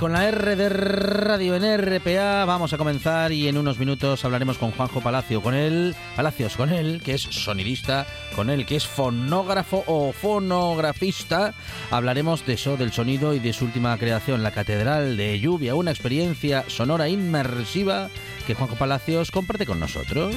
Con la R de Radio en RPA vamos a comenzar y en unos minutos hablaremos con Juanjo Palacio, con él, Palacios, con él, que es sonidista, con él, que es fonógrafo o fonografista. Hablaremos de eso, del sonido y de su última creación, La Catedral de Lluvia, una experiencia sonora inmersiva que Juanjo Palacios comparte con nosotros.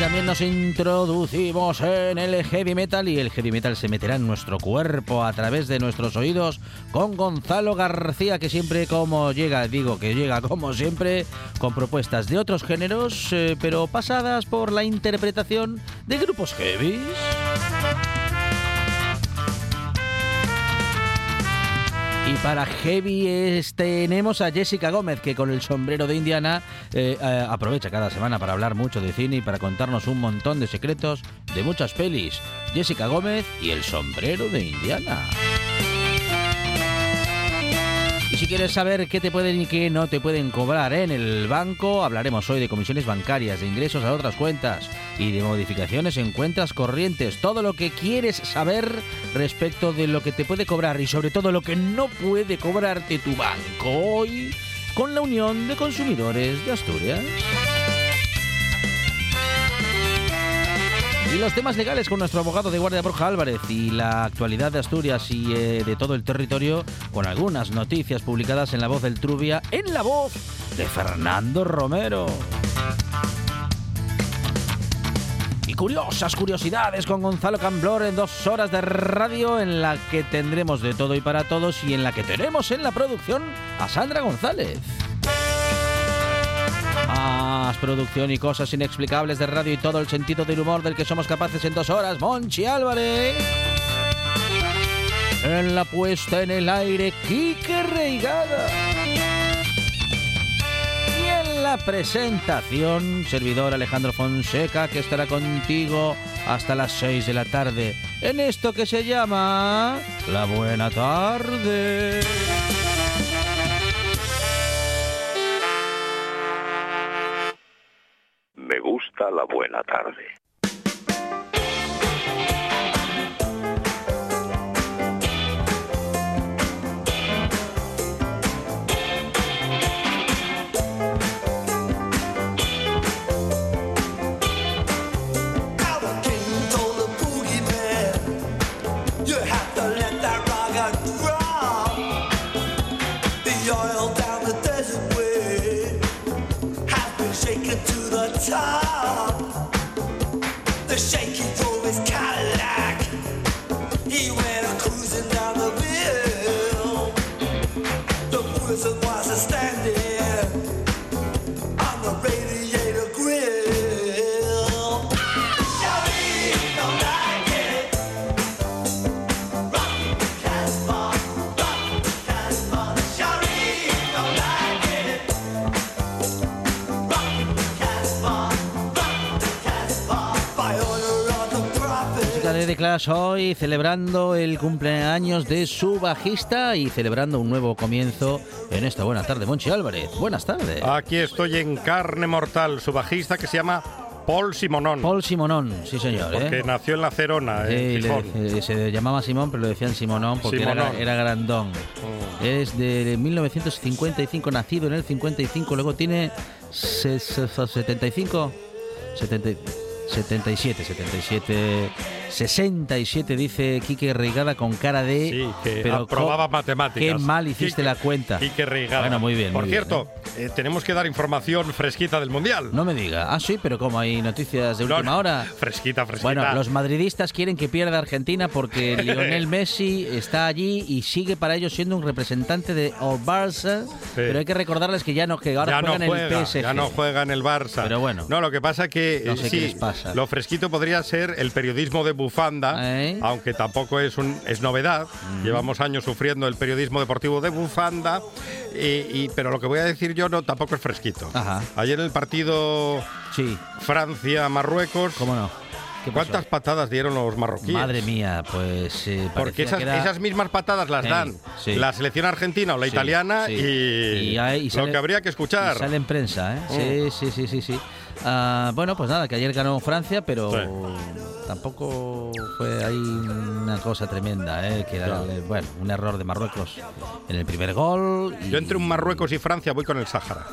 También nos introducimos en el heavy metal y el heavy metal se meterá en nuestro cuerpo a través de nuestros oídos con Gonzalo García que siempre como llega, digo que llega como siempre con propuestas de otros géneros eh, pero pasadas por la interpretación de grupos heavy. Y para Heavy tenemos a Jessica Gómez, que con el sombrero de Indiana eh, eh, aprovecha cada semana para hablar mucho de cine y para contarnos un montón de secretos de muchas pelis. Jessica Gómez y el sombrero de Indiana. Y si quieres saber qué te pueden y qué no te pueden cobrar en el banco, hablaremos hoy de comisiones bancarias, de ingresos a otras cuentas y de modificaciones en cuentas corrientes. Todo lo que quieres saber respecto de lo que te puede cobrar y sobre todo lo que no puede cobrarte tu banco hoy con la Unión de Consumidores de Asturias. Y los temas legales con nuestro abogado de guardia Borja Álvarez y la actualidad de Asturias y eh, de todo el territorio con algunas noticias publicadas en La Voz del Trubia, en la voz de Fernando Romero. Y curiosas curiosidades con Gonzalo Camblor en dos horas de radio en la que tendremos de todo y para todos y en la que tenemos en la producción a Sandra González. Más producción y cosas inexplicables de radio y todo el sentido del humor del que somos capaces en dos horas. Monchi Álvarez. En la puesta en el aire, Quique Reigada. Y en la presentación, servidor Alejandro Fonseca, que estará contigo hasta las 6 de la tarde. En esto que se llama La Buena Tarde. Me gusta la buena tarde. de Hoy celebrando el cumpleaños de su bajista y celebrando un nuevo comienzo en esta buena tarde. Monchi Álvarez, buenas tardes. Aquí estoy en carne mortal, su bajista que se llama Paul Simonón. Paul Simonón, sí señor. Porque ¿eh? nació en La Cerona, en Sí, le- eh, se llamaba Simón, pero le decían Simonón porque era, Simonón. era grandón. Mm. Es de 1955, nacido en el 55, luego tiene se- se- 75, 70, 77, 77, 67 dice Quique Reigada con cara de... Sí, que pero aprobaba matemáticas. Qué mal hiciste Quique- la cuenta. Quique Reigada. Bueno, muy bien. Por muy bien, cierto, eh, tenemos que dar información fresquita del Mundial. No me diga. Ah, sí, pero como hay noticias de No, última no, hora. Fresquita, fresquita. Bueno, los madridistas quieren que pierda Argentina porque Lionel Messi está allí y sigue para ellos siendo un representante de el Barça. Pero hay que recordarles que ya no que ahora ya no juegan en juega, el PSG. ya no juega en el Barça. Pero bueno. No, lo que pasa que No eh, sé qué sí, les pasa. lo fresquito podría ser el periodismo de bufanda, ¿Eh? aunque tampoco es un es novedad. Mm. Llevamos años sufriendo el periodismo deportivo de bufanda, y, y- pero lo que voy a decir yo no tampoco es fresquito. Ajá. Ayer el partido Sí, Francia-Marruecos. cómo no. ¿Cuántas patadas dieron los marroquíes? Madre mía, pues eh, Porque esas, era- esas mismas patadas las dan sí. la selección argentina o la Sí, italiana sí. y, Y hay- y lo que habría que escuchar. Y sale en prensa, ¿eh? Mm. Sí, sí, sí, sí, sí. Ah, bueno, pues nada, que ayer ganó Francia, pero Sí. tampoco fue ahí una cosa tremenda, ¿eh? Que era, Claro. eh, bueno, un error de Marruecos en el primer gol. y- Yo entre un Marruecos y Francia voy con el Sáhara.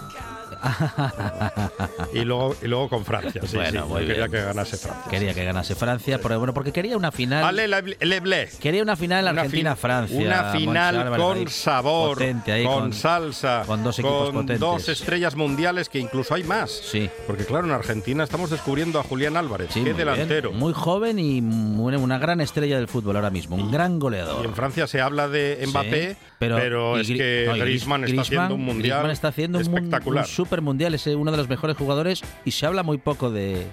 Y luego y luego con Francia. Sí, Bueno, sí, muy quería bien. que ganase Francia. Quería que ganase Francia, pero bueno, porque quería una final. Ale Le- Leblé. Quería una final Una Argentina-Francia. Una final con sabor, potente ahí, con, salsa, con dos equipos con potentes. dos estrellas mundiales que incluso hay más. Sí. Porque claro, en Argentina estamos descubriendo a Julián Álvarez, Sí, qué muy bien. delantero. Muy joven y muy- una gran estrella del fútbol ahora mismo, un gran Y goleador. en Francia se habla de Sí, Mbappé, pero, y es que no, y Gris- Griezmann está haciendo un mundial Griezmann está haciendo un espectacular. Un, super mundial, es eh, uno de los mejores jugadores y se habla muy poco de,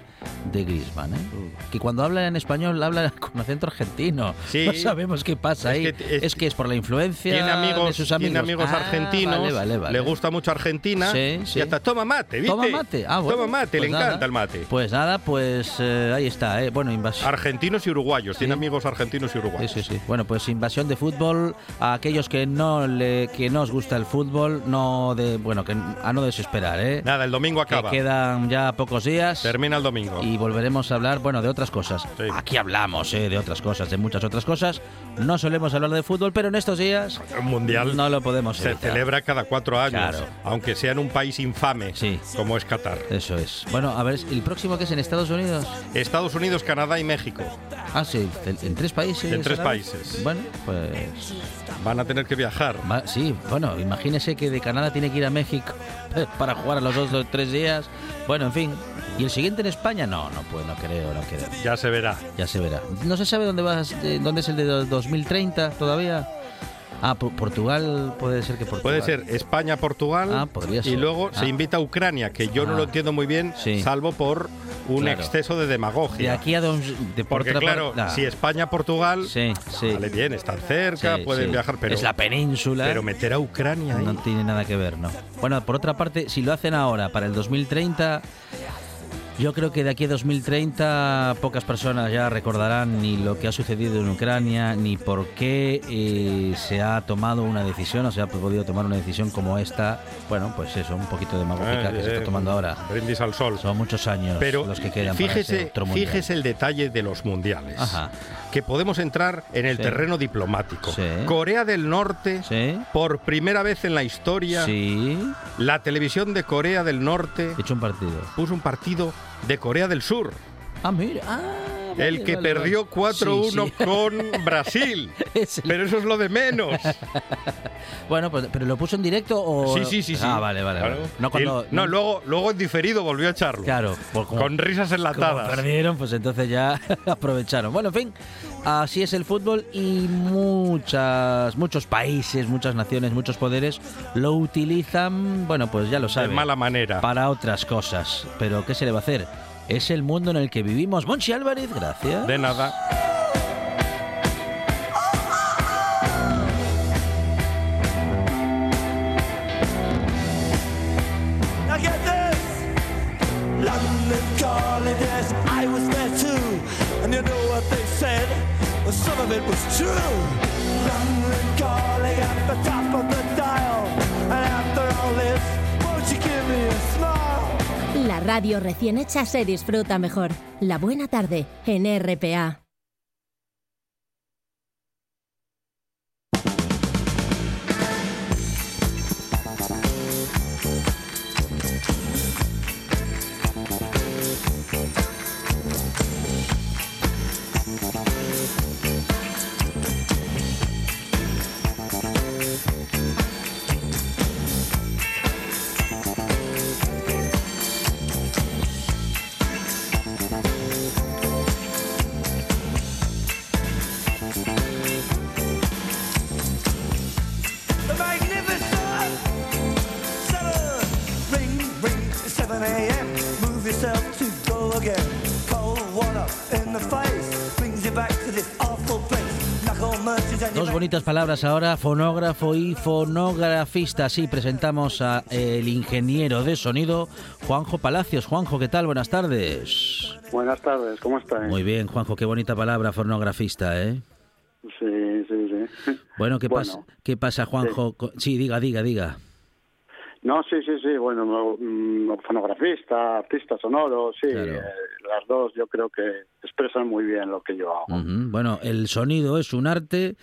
de Griezmann. ¿eh? Que cuando habla en español habla con acento argentino. Sí. No sabemos qué pasa Es ahí. que- es- es, que es por la influencia Tiene amigos, de sus amigos. tiene amigos Ah, argentinos, vale, vale, vale. le gusta mucho Argentina Sí, sí. y hasta toma mate, ¿viste? Toma mate. Ah, bueno, Toma mate, pues le nada. encanta el mate. Pues nada, pues eh, ahí está. ¿eh? Bueno, invasión. Argentinos y uruguayos, tiene Sí. amigos argentinos y Sí, uruguayos. sí, sí. Bueno, pues invasión de fútbol a aquellos que no le, que no os gusta el fútbol, no de, bueno, que a no desesperar, ¿eh? Nada, el domingo que acaba. quedan ya pocos días. Termina el domingo. Y volveremos a hablar, bueno, de otras cosas. Sí. Aquí hablamos, ¿eh? De otras cosas, de muchas otras cosas. No solemos hablar de fútbol, pero en estos días Un mundial no lo podemos se evitar. celebra cada cuatro años, Claro. aunque sea en un país infame Sí. como es Qatar. Eso es. Bueno, a ver, ¿el próximo que es en Estados Unidos? Estados Unidos, Canadá y México Ah, sí, en, tres países. En tres países. Bueno, pues van a tener que viajar. Va- sí, bueno, imagínese que de Canadá tiene que ir a México para jugar a los dos o tres días. Bueno, en fin. ¿Y el siguiente en España? No, no puedo, no creo, no creo. Ya se verá. Ya se verá. No se sabe dónde vas, eh, dónde es el de do- 2030 todavía. Ah, Por- Portugal puede ser que Portugal. Puede ser España-Portugal Ah, podría y luego Ah. se invita a Ucrania, que yo no Ah. lo entiendo muy bien, Sí. salvo por un Claro. exceso de De demagogia. aquí a dos, de por Porque claro, si España-Portugal, Sí, sí. vale bien, están cerca, pueden viajar, pero, es la península. pero meter a Ucrania ahí. No tiene nada que ver, ¿no? Bueno, por otra parte, si lo hacen ahora para el 2030, yo creo que de aquí a 2030 pocas personas ya recordarán ni lo que ha sucedido en Ucrania, ni por qué eh, se ha tomado una decisión, o se ha podido tomar una decisión como esta. Bueno, pues eso, un poquito demagógica Eh, que se eh, está tomando ahora. Brindis al sol. Son muchos años Pero los que quedan para ese fíjese, otro fíjese el detalle de los mundiales. Ajá. Que podemos entrar en el Sí. terreno diplomático. Sí. Corea del Norte, ¿Sí? por primera vez en la historia, la televisión de Corea del Norte He hecho un partido. puso un partido de Corea del Sur. Ah, mira. Ah, vale, el que vale, perdió vale. 4-1 Sí, sí. con Brasil. Es el- Pero eso es lo de menos. Bueno, pues, pero lo puso en directo o. Sí, sí, sí, sí. Ah, vale, vale. Claro. No cuando. Y- no, luego, luego en diferido volvió a echarlo. Claro, como- Con risas como enlatadas. perdieron, pues entonces ya aprovecharon. Bueno, en fin, así es el fútbol y muchas, muchos países, muchas naciones, muchos poderes lo utilizan, bueno, pues ya lo De saben, mala manera. para otras cosas. Pero ¿qué se le va a hacer? Es el mundo en el que vivimos. Monchi Álvarez, gracias. De nada. Now get this! London calling, yes, I was there too. And you know what they said? Well, some of it was true. London calling at the top of the dial. And after all this, won't you give me a La radio recién hecha se disfruta mejor. La buena tarde en RPA. Yourself to go again. Cold water in the face brings you back to this awful place. Knuckle merchants and Dos bonitas palabras ahora, fonógrafo y fonografista. Sí, presentamos a el ingeniero de sonido, Juanjo Palacios. Juanjo, ¿qué tal? Buenas tardes. Buenas tardes, ¿cómo estáis? Muy bien, Juanjo, qué bonita palabra, fonografista, ¿eh? Sí, sí, sí. Bueno, ¿qué, Bueno, pasa, ¿qué pasa, Juanjo? Sí, diga, diga, diga. No, sí, sí, sí, bueno, no, mm, fonografista, artista sonoro, sí, Claro. eh, las dos yo creo que expresan muy bien lo que yo hago. Bueno, el sonido es un arte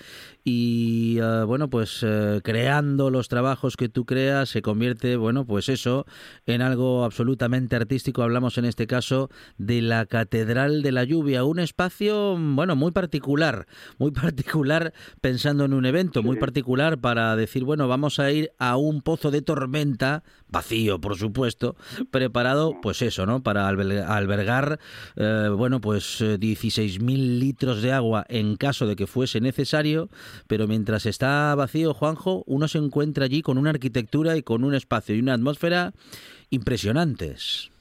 y eh, bueno, pues eh, creando los trabajos que tú creas se convierte, bueno, pues eso, en algo absolutamente artístico. Hablamos en este caso de la Catedral de la Lluvia, un espacio, bueno, muy particular, muy particular pensando en un evento, muy particular para decir, bueno, vamos a ir a un pozo de tormenta, vacío, por supuesto, preparado, pues eso, ¿no? Para alberg- albergar, eh, bueno, pues eh, 16.000 litros de agua en caso de que fuese necesario, pero mientras está vacío, Juanjo, uno se encuentra allí con una arquitectura y con un espacio y una atmósfera impresionantes.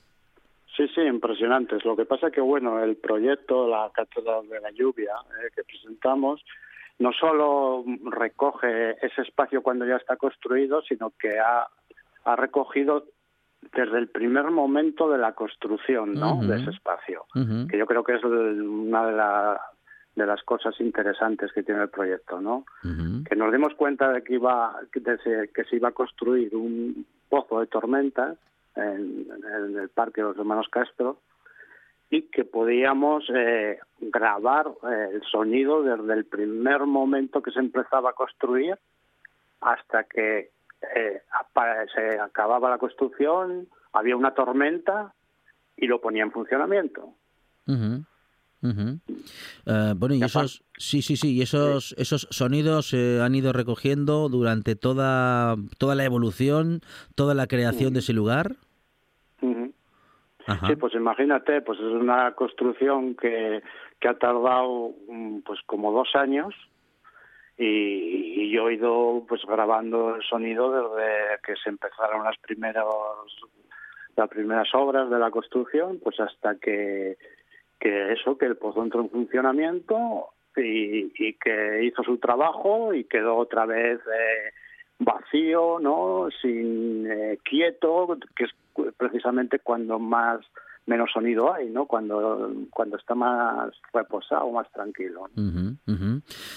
Sí, sí, impresionantes. Lo que pasa que, bueno, el proyecto, la Catedral de la Lluvia eh, que presentamos, no solo recoge ese espacio cuando ya está construido, sino que ha, ha recogido desde el primer momento de la construcción ¿no? De ese espacio. Que yo creo que es una de, la- de las cosas interesantes que tiene el proyecto, ¿no? Que nos dimos cuenta de que iba de se- que se iba a construir un pozo de tormentas en, en el Parque de los Hermanos Castro y que podíamos eh, grabar eh, el sonido desde el primer momento que se empezaba a construir hasta que eh, se acababa la construcción, había una tormenta y lo ponía en funcionamiento. Eh, bueno, y esos, sí, sí, sí, y esos, esos sonidos se han ido recogiendo durante toda, toda la evolución, toda la creación de ese lugar. Ajá. Sí, pues imagínate, pues es una construcción que, que ha tardado mm, pues como dos años y, yo he ido pues grabando el sonido desde que se empezaron las primeras las primeras obras de la construcción, pues hasta que que eso, que el pozo entró en funcionamiento y, que hizo su trabajo y quedó otra vez eh, vacío, ¿no? Sin eh, quieto, que es precisamente cuando más menos sonido hay, ¿no? Cuando cuando está más reposado, más tranquilo.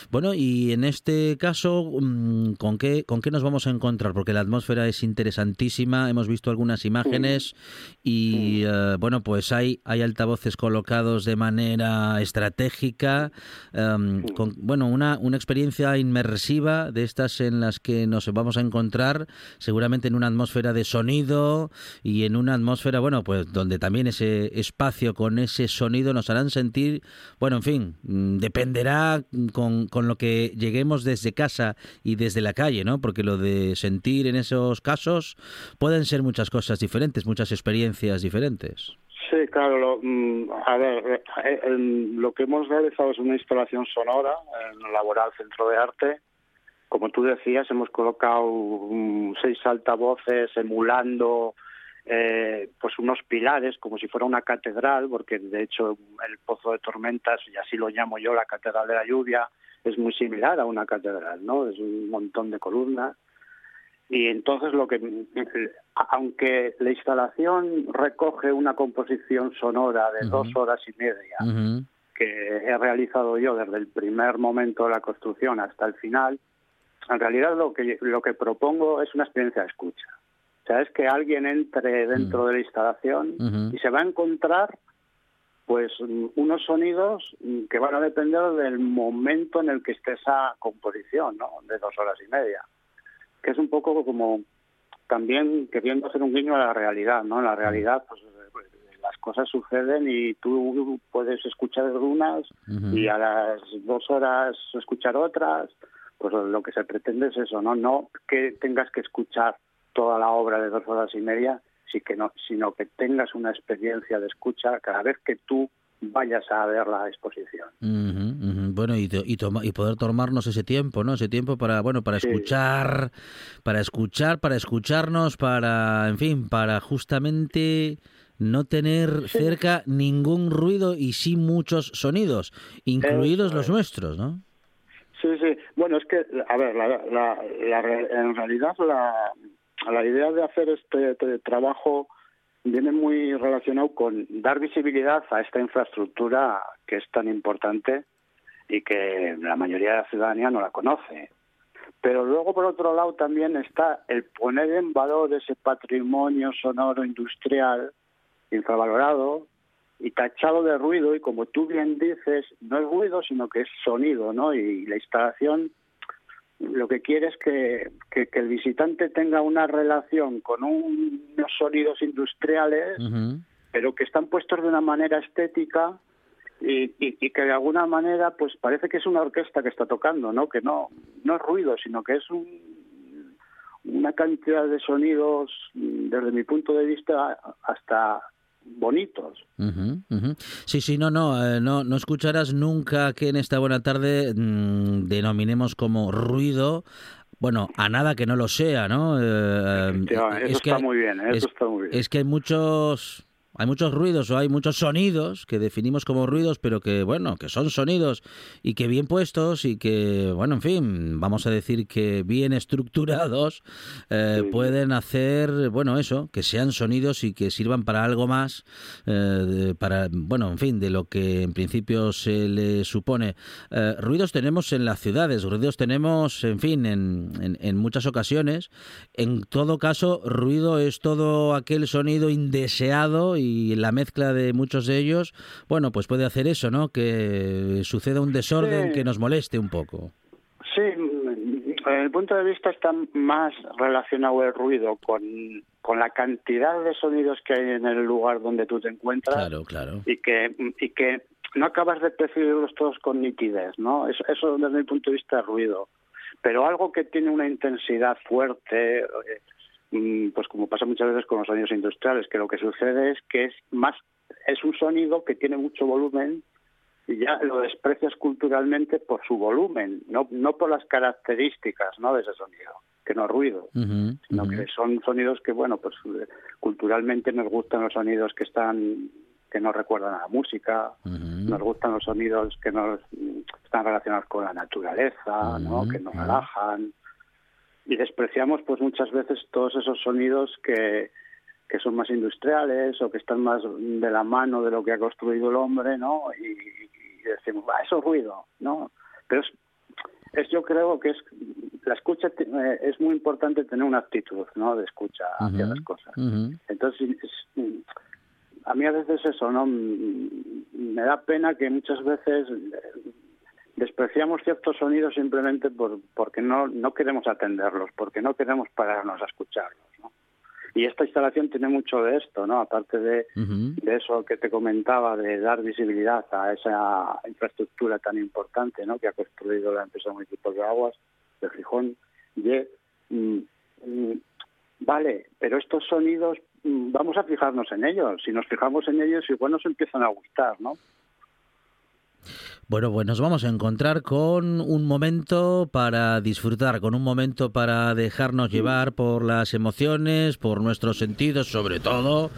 Bueno, y en este caso, mm, ¿con qué, ¿con qué nos vamos a encontrar? Porque la atmósfera es interesantísima, hemos visto algunas imágenes y, eh, bueno, pues hay, hay altavoces colocados de manera estratégica, em, con, bueno, una, una experiencia inmersiva de estas en las que nos vamos a encontrar seguramente en una atmósfera de sonido y en una atmósfera, bueno, pues donde también espacio con ese sonido nos harán sentir, bueno, en fin, mm, dependerá con, con lo que lleguemos desde casa y desde la calle, ¿no? Porque lo de sentir en esos casos pueden ser muchas cosas diferentes, muchas experiencias diferentes. Sí, claro. Lo, mm, a ver, eh, eh, lo que hemos realizado es una instalación sonora en el Laboral Centro de Arte. Como tú decías, hemos colocado mm, seis altavoces emulando eh, pues unos pilares como si fuera una catedral, porque de hecho el Pozo de Tormentas, y así lo llamo yo, la Catedral de la Lluvia, es muy similar a una catedral, ¿no? Es un montón de columnas. Y entonces lo que, aunque la instalación recoge una composición sonora de dos horas y media, que he realizado yo desde el primer momento de la construcción hasta el final, en realidad lo que lo que propongo es una experiencia de escucha. O sea, es que alguien entre dentro de la instalación y se va a encontrar pues mm, unos sonidos mm, que van a depender del momento en el que esté esa composición, ¿no? De dos horas y media. Que es un poco como también queriendo hacer un guiño a la realidad, ¿no? En la realidad, pues las cosas suceden y tú puedes escuchar unas y a las dos horas escuchar otras. Pues lo que se pretende es eso, ¿no? No que tengas que escuchar toda la obra de dos horas y media, sino que tengas una experiencia de escucha cada vez que tú vayas a ver la exposición. Bueno, y, to- y, toma- y poder tomarnos ese tiempo, ¿no? Ese tiempo para, bueno, para Sí. escuchar, para escuchar, para escucharnos, para, en fin, para justamente no tener cerca ningún ruido y sí muchos sonidos, incluidos los es. nuestros, ¿no? Sí, sí. Bueno, es que, a ver, la, la- en realidad la, la idea de hacer este, este trabajo viene muy relacionado con dar visibilidad a esta infraestructura que es tan importante y que la mayoría de la ciudadanía no la conoce. Pero luego, por otro lado, también está el poner en valor ese patrimonio sonoro industrial infravalorado y tachado de ruido y como tú bien dices, no es ruido sino que es sonido, ¿no? Y la instalación lo que quiere es que, que, que el visitante tenga una relación con un- unos sonidos industriales, pero que están puestos de una manera estética y, y- y que de alguna manera pues parece que es una orquesta que está tocando, ¿no? Que no, no es ruido, sino que es un, una cantidad de sonidos, desde mi punto de vista, hasta bonitos. Sí, sí, no, no, eh, no, no escucharás nunca que en esta buena tarde mm, denominemos como ruido, bueno, a nada que no lo sea, ¿no? Eh, Efectivamente, eso está muy bien, ¿eh? Eso está muy bien. Es que hay muchos, hay muchos ruidos o hay muchos sonidos que definimos como ruidos, pero que, bueno, que son sonidos y que bien puestos y que, bueno, en fin, vamos a decir que bien estructurados eh, Sí. pueden hacer, bueno, eso, que sean sonidos y que sirvan para algo más, eh, de- para, bueno, en fin, de lo que en principio se le supone. Eh, ruidos tenemos en las ciudades, ruidos tenemos, en fin, en, en- en muchas ocasiones. En todo caso, ruido es todo aquel sonido indeseado y la mezcla de muchos de ellos, bueno, pues puede hacer eso, ¿no? Que suceda un desorden Sí. que nos moleste un poco. Sí, desde el punto de vista está más relacionado el ruido con, con la cantidad de sonidos que hay en el lugar donde tú te encuentras Claro, claro. y que y que no acabas de percibirlos todos con nitidez, ¿no? Eso, eso desde mi punto de vista es ruido. Pero algo que tiene una intensidad fuerte, eh, pues como pasa muchas veces con los sonidos industriales, que lo que sucede es que es más es un sonido que tiene mucho volumen y ya lo desprecias culturalmente por su volumen, no no por las características, ¿no? de ese sonido, que no es ruido sino que son sonidos que bueno pues eh, culturalmente nos gustan los sonidos que están que nos recuerdan a la música nos gustan los sonidos que nos mm, están relacionados con la naturaleza no que nos relajan y despreciamos pues muchas veces todos esos sonidos que que son más industriales o que están más de la mano de lo que ha construido el hombre no y, y decimos "Bah, eso es ruido no pero es es yo creo que es la escucha eh, es muy importante tener una actitud no de escucha hacia las cosas. entonces es- a mí a veces eso no me da pena que muchas veces despreciamos ciertos sonidos simplemente por porque no no queremos atenderlos porque no queremos pararnos a escucharlos ¿no? y esta instalación tiene mucho de esto no aparte de de eso que te comentaba, de dar visibilidad a esa infraestructura tan importante ¿no? que ha construido la empresa municipal de aguas de Gijón. Y, mm, mm, vale, pero estos sonidos, mm, vamos a fijarnos en ellos. Si nos fijamos en ellos, igual nos empiezan a gustar, ¿no? Bueno, pues nos vamos a encontrar con un momento para disfrutar, con un momento para dejarnos llevar por las emociones, por nuestros sentidos, sobre todo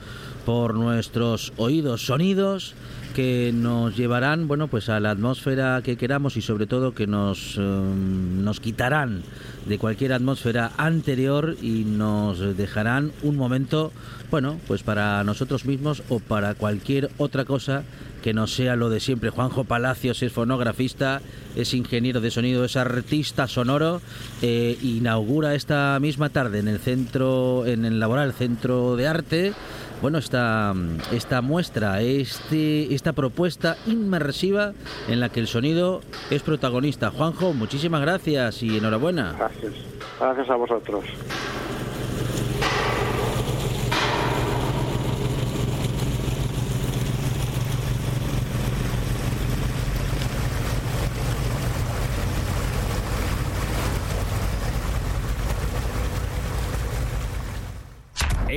por nuestros oídos, sonidos que nos llevarán, bueno, pues a la atmósfera que queramos y sobre todo que nos, eh, nos quitarán de cualquier atmósfera anterior y nos dejarán un momento, bueno, pues para nosotros mismos o para cualquier otra cosa que no sea lo de siempre. Juanjo Palacios es fonografista, es ingeniero de sonido, es artista sonoro, eh, inaugura esta misma tarde en el centro, en el laboral Centro de Arte, bueno, esta, esta muestra, este, esta propuesta inmersiva en la que el sonido es protagonista. Juanjo, muchísimas gracias y enhorabuena. Gracias. Gracias a vosotros.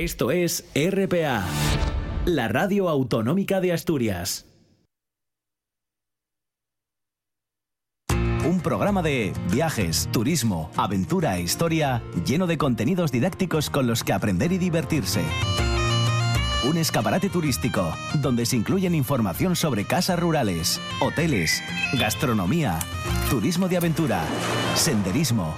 Esto es RPA, la radio autonómica de Asturias. Un programa de viajes, turismo, aventura e historia lleno de contenidos didácticos con los que aprender y divertirse. un escaparate turístico donde se incluyen información sobre casas rurales, hoteles, gastronomía, turismo de aventura, senderismo,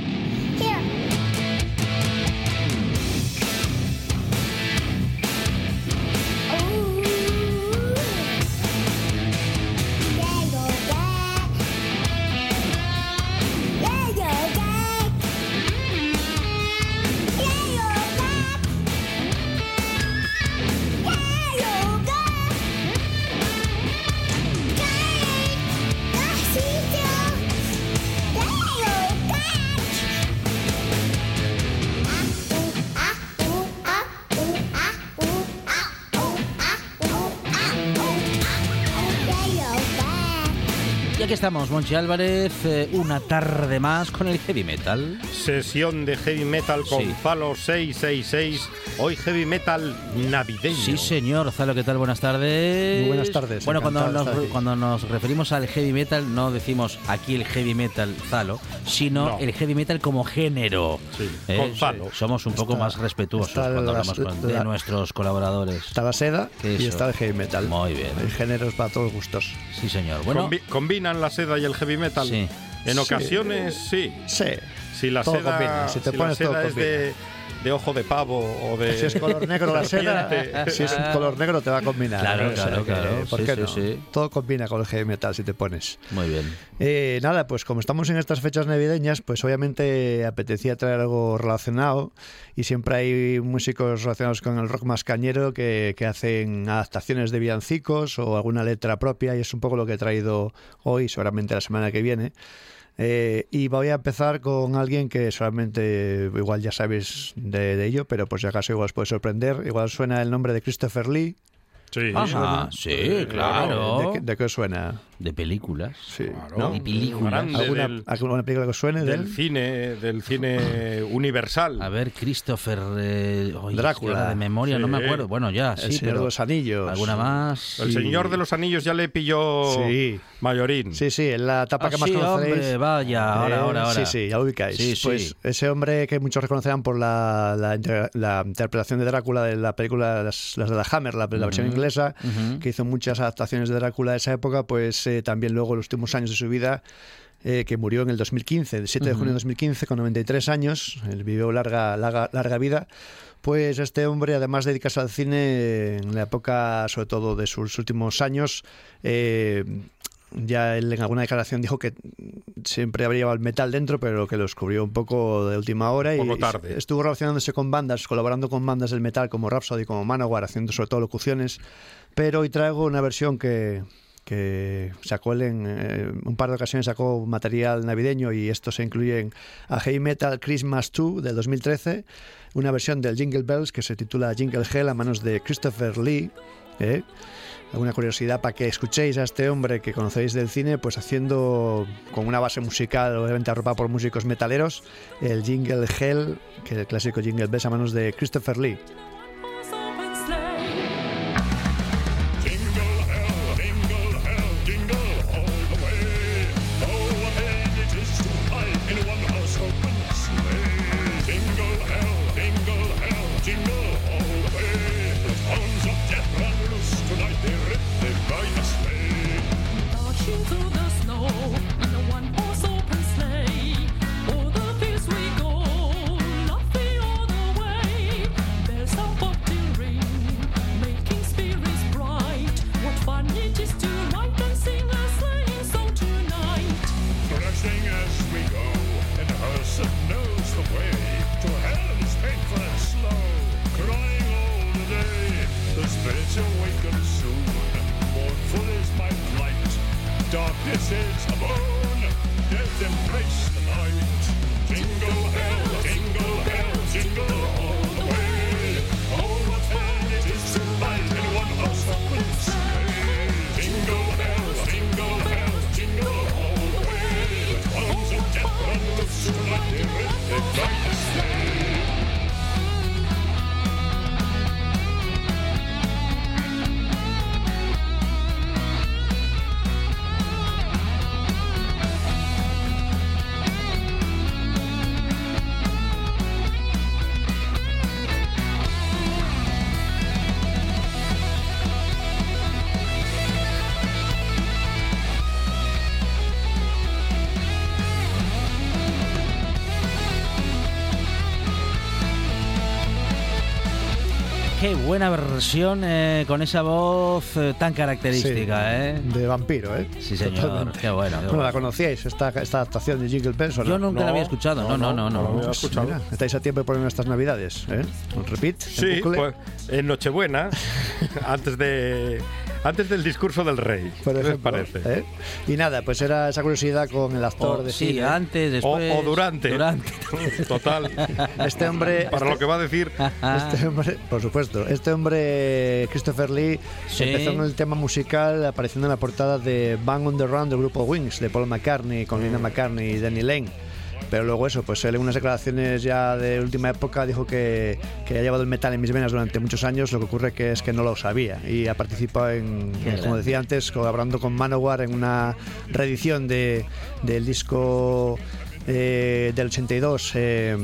Aquí estamos, Monchi Álvarez, eh, una tarde más con el heavy metal. Sesión de heavy metal con Sí. Falo 666. Hoy heavy metal navideño. Sí, señor. Zalo, ¿qué tal? Buenas tardes. Muy buenas tardes, Bueno, cuando nos, cuando nos referimos al heavy metal, no decimos aquí el heavy metal Zalo, sino No. el heavy metal como género. Sí, Eh, con Zalo. Somos un poco Está- más respetuosos cuando la- hablamos con- de la- nuestros colaboradores. Está la seda ¿Qué y eso? está el heavy metal. Muy bien. Hay géneros para todos gustos. Sí, señor. Bueno, Combi- combinan la seda y el heavy metal. Sí. En ocasiones sí. Sí. Si la si te pones seda es de, de ojo de pavo o de. Si es color negro la seda, si es un color negro te va a combinar. Claro, O sea claro, que, claro. ¿Por Sí, qué sí, no? sí. Todo combina con el heavy metal si te pones. muy bien. Eh, nada, pues como estamos en estas fechas navideñas, pues obviamente apetecía traer algo relacionado y siempre hay músicos relacionados con el rock más cañero que, que hacen adaptaciones de villancicos o alguna letra propia y es un poco lo que he traído hoy, seguramente la semana que viene. Eh, y voy a empezar con alguien que solamente igual ya sabéis de, de ello, pero pues si acaso igual os puede sorprender. Igual suena el nombre de Christopher Lee. Sí. Ajá, sí, claro. ¿De, qué- de qué os suena? De películas. Sí. ¿no? Y películas. Grande ¿Alguna, del, alguna película que suene de del él? cine, del cine universal. A ver, Christopher. eh, Drácula. es que de memoria, no me Sí. acuerdo. Bueno, ya, El sí, Señor pero. de los Anillos. ¿Alguna más? El Sí. Señor de los Anillos ya le pilló Sí. mayorín. Sí, sí, en la etapa Ah, que más sí, conoceréis. hombre, vaya, ahora, Eh, ahora, ahora. Sí, sí, ya lo ubicáis. Sí, sí. Pues ese hombre que muchos reconocerán por la, la, la interpretación de Drácula de la película Las, las de la Hammer, la, la versión inglesa, ujú. que hizo muchas adaptaciones de Drácula de esa época, pues eh, también luego los últimos años de su vida, eh, que murió en el 2015, el 7 de junio de 2015, con 93 años, él vivió larga, larga, larga vida. Pues este hombre, además de dedicarse al cine en la época, sobre todo de sus últimos años, eh, ya él en alguna declaración dijo que siempre habría llevado el metal dentro, pero que lo descubrió un poco de última hora Un poco y tarde. estuvo relacionándose con bandas, colaborando con bandas del metal como Rhapsody, como Manowar, haciendo sobre todo locuciones. Pero hoy traigo una versión que, que sacó en eh, un par de ocasiones, sacó material navideño y esto se incluye en a Heavy Metal Christmas 2 del 2013, una versión del Jingle Bells que se titula Jingle Hell a manos de Christopher Lee. ¿eh? alguna curiosidad para que escuchéis a este hombre que conocéis del cine, pues haciendo con una base musical, obviamente arropada por músicos metaleros, el Jingle Hell, que es el clásico Jingle Bells a manos de Christopher Lee. Qué buena versión eh, con esa voz eh, tan característica, ¿eh? De vampiro, ¿eh? Sí, señor. Totalmente. Qué bueno. qué Bueno, bueno. ¿la conocíais, esta, esta adaptación de Jingle Bells? o no? Yo nunca la había escuchado. No, no, no, no. lo había escuchado. Mira, estáis a tiempo de poner estas navidades, ¿eh? Un repeat. Sí, pues en Nochebuena, antes de antes del discurso del rey. por ¿Qué les ejemplo, parece? ¿eh? Y nada, pues era esa curiosidad con el actor O- de sí, cine. antes, O, después. o durante. Durante. Total. Este hombre, Para lo que va a decir. este hombre, por supuesto, este hombre, Christopher Lee, Sí. empezó en el tema musical apareciendo en la portada de Bang on the Run del grupo Wings, de Paul McCartney, con Linda McCartney y Danny Lane. Pero luego eso, pues él en unas declaraciones ya de última época dijo que, que ha llevado el metal en mis venas durante muchos años, lo que ocurre que es que no lo sabía. Y ha participado en, Qué como decía antes, colaborando con Manowar en una reedición de, del disco eh, del 82 eh,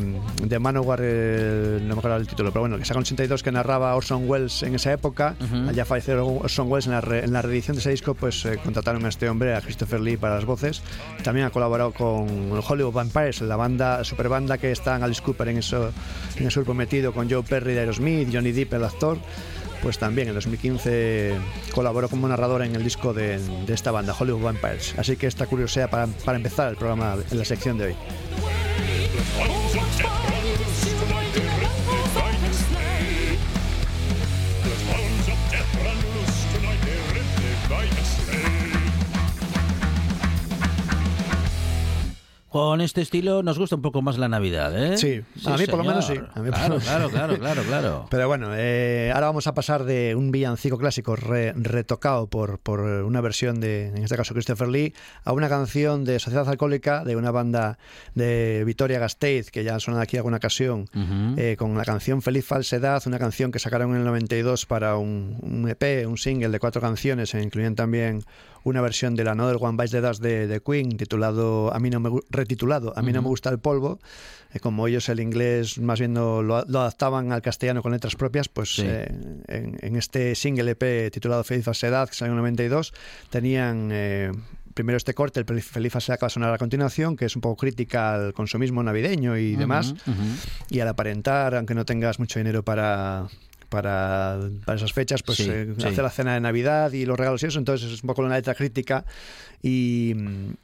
de Manowar, eh, no me acuerdo el título, pero bueno, que saca un 82 que narraba Orson Welles en esa época. Ujú. Allá falleció Orson Welles en la, re- en la reedición de ese disco, pues eh, contrataron a este hombre, a Christopher Lee, para las voces. También ha colaborado con Hollywood Vampires, la banda, super banda que está en Alice Cooper en eso, en ese grupo metido con Joe Perry de Aerosmith, Johnny Depp, el actor. Pues también en 2015 colaboró como narrador en el disco de, esta banda, Hollywood Vampires. Así que esta curiosidad para, para empezar el programa en la sección de hoy. Con este estilo nos gusta un poco más la Navidad, ¿eh? Sí, a mí por lo menos sí, a mí claro, claro, claro, claro, claro. Pero bueno, eh, ahora vamos a pasar de un villancico clásico re- retocado por, por una versión de, en este caso, Christopher Lee, a una canción de Sociedad Alcohólica de una banda de Vitoria Gasteiz, que ya han sonado aquí alguna ocasión, eh, con la canción Feliz Falsedad, una canción que sacaron en el 92 para un, un EP, un single de cuatro canciones, e incluían también una versión de la Another One Bites the Dust de, de Queen, titulado A mí no me, retitulado A mí no me gusta el polvo. Eh, como ellos el inglés más bien no lo, lo adaptaban al castellano con letras propias, pues Sí. eh, en, en este single EP titulado Feliz Falsedad, que salió en el 92, tenían... eh, Primero este corte, el Feliz Falsedad que va a sonar a continuación, que es un poco crítica al consumismo navideño y demás y al aparentar, aunque no tengas mucho dinero para, para, para esas fechas, pues Sí, eh, sí. hacer la cena de Navidad y los regalos y eso, entonces es un poco una letra crítica. Y,